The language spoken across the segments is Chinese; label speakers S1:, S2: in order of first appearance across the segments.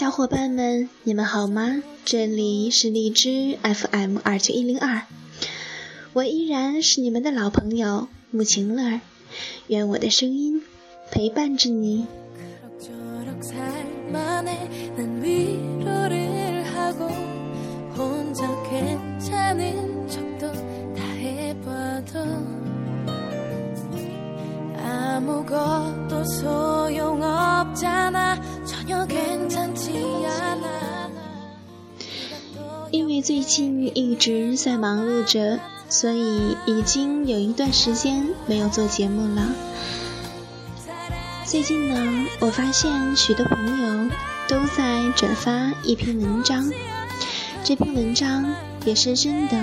S1: 小伙伴们，你们好吗？这里是荔枝 FM 二九一零二，我依然是你们的老朋友穆晴乐。愿我的声音陪伴着你。因为最近一直在忙碌着，所以已经有一段时间没有做节目了。最近呢，我发现许多朋友都在转发一篇文章，这篇文章也深深的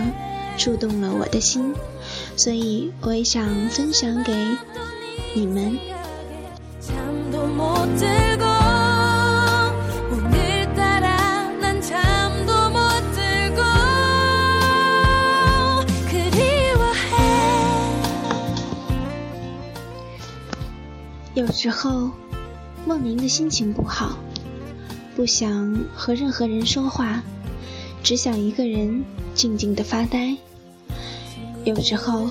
S1: 触动了我的心，所以我也想分享给你们。有时候，莫名的心情不好，不想和任何人说话，只想一个人静静的发呆。有时候，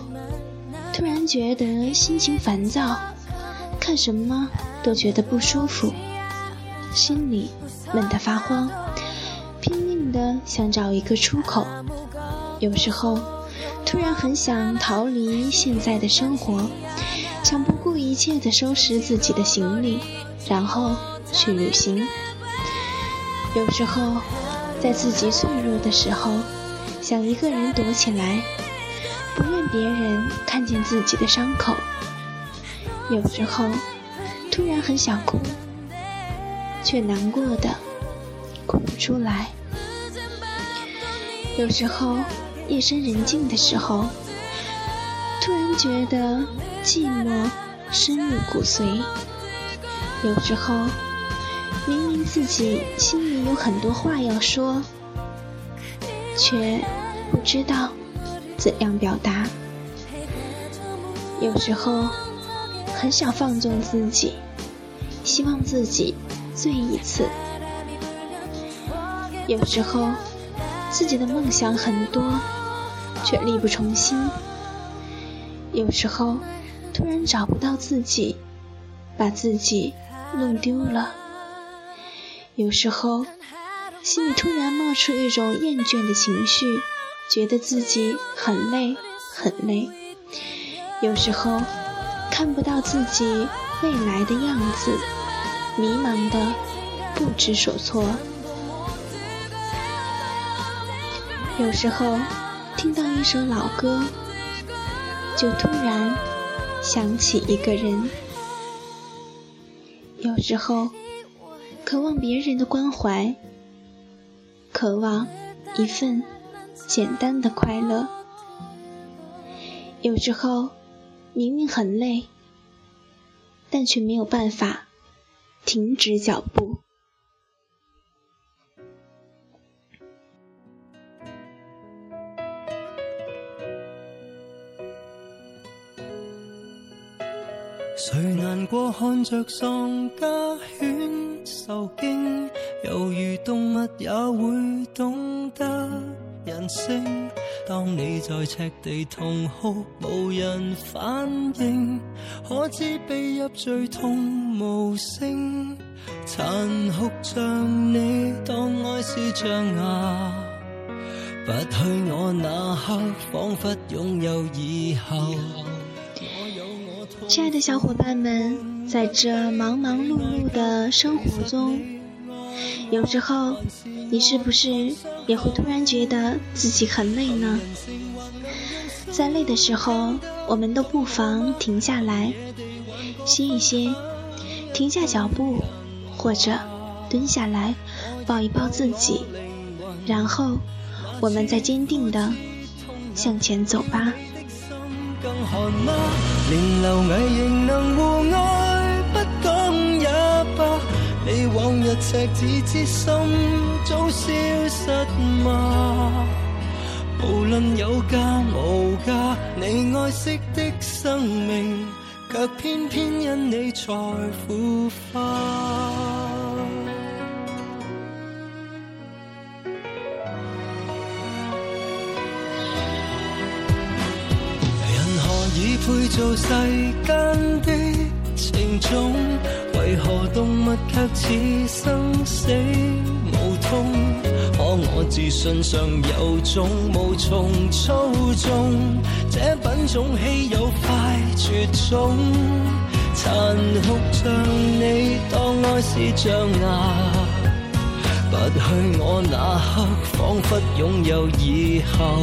S1: 突然觉得心情烦躁，看什么都觉得不舒服，心里闷得发慌，拼命的想找一个出口。有时候，突然很想逃离现在的生活，想不顾。一切的收拾自己的行李，然后去旅行。有时候，在自己脆弱的时候，想一个人躲起来，不愿别人看见自己的伤口。有时候，突然很想哭，却难过的哭不出来。有时候，夜深人静的时候，突然觉得寂寞。深入骨髓。有时候，明明自己心里有很多话要说，却不知道怎样表达。有时候，很想放纵自己，希望自己醉一次。有时候，自己的梦想很多，却力不从心。有时候。突然找不到自己，把自己弄丢了。有时候，心里突然冒出一种厌倦的情绪，觉得自己很累，很累。有时候，看不到自己未来的样子，迷茫的不知所措。有时候，听到一首老歌，就突然。想起一个人，有时候渴望别人的关怀，渴望一份简单的快乐。有时候明明很累，但却没有办法停止脚步。
S2: 谁难过看着丧家犬受惊，犹如动物也会懂得人性。当你在赤地痛哭，无人反应，可知被泣最痛无声，残酷像你当爱是象牙，不去我那刻，仿佛拥有以后。
S1: 亲爱的小伙伴们，在这忙忙碌碌的生活中，有时候你是不是也会突然觉得自己很累呢？在累的时候，我们都不妨停下来，歇一歇，停下脚步，或者蹲下来抱一抱自己，然后我们再坚定地向前走吧。
S2: 连流蚁仍能互爱，不讲也罢。你往日赤子之心，早消失吗？无论有价无价，你爱惜的生命，却偏偏因你才腐化。配做世间的情种，为何动物却似生死无痛？可我自信上有种无从操纵，这品种稀有快绝种，残酷像你当爱是象牙，不去我那刻仿佛拥有以后。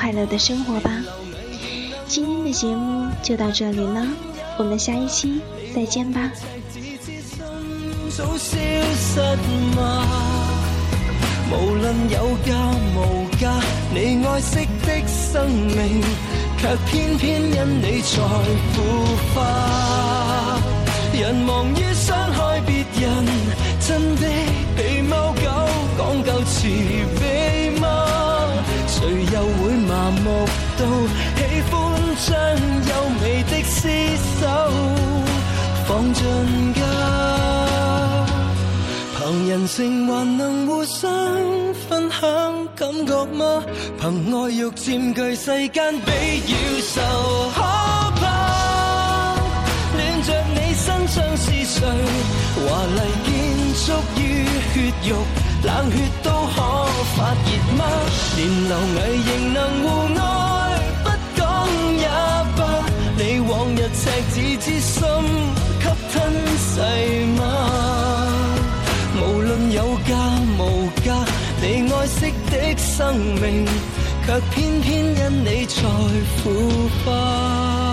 S1: 快乐的生活吧，今天的节目就到这里了，我们下一期再见吧。
S2: 人人，害真的狗到喜欢将优美的厮守放进家，凭人性还能互相分享感觉吗？凭爱欲占据世间，比要愁可怕。恋着你身上是谁？华丽建筑于血肉，冷血都可发热吗？连流蚁仍能互爱。赤子之心给吞噬吗？无论有价无价，你爱惜的生命，却偏偏因你才腐化。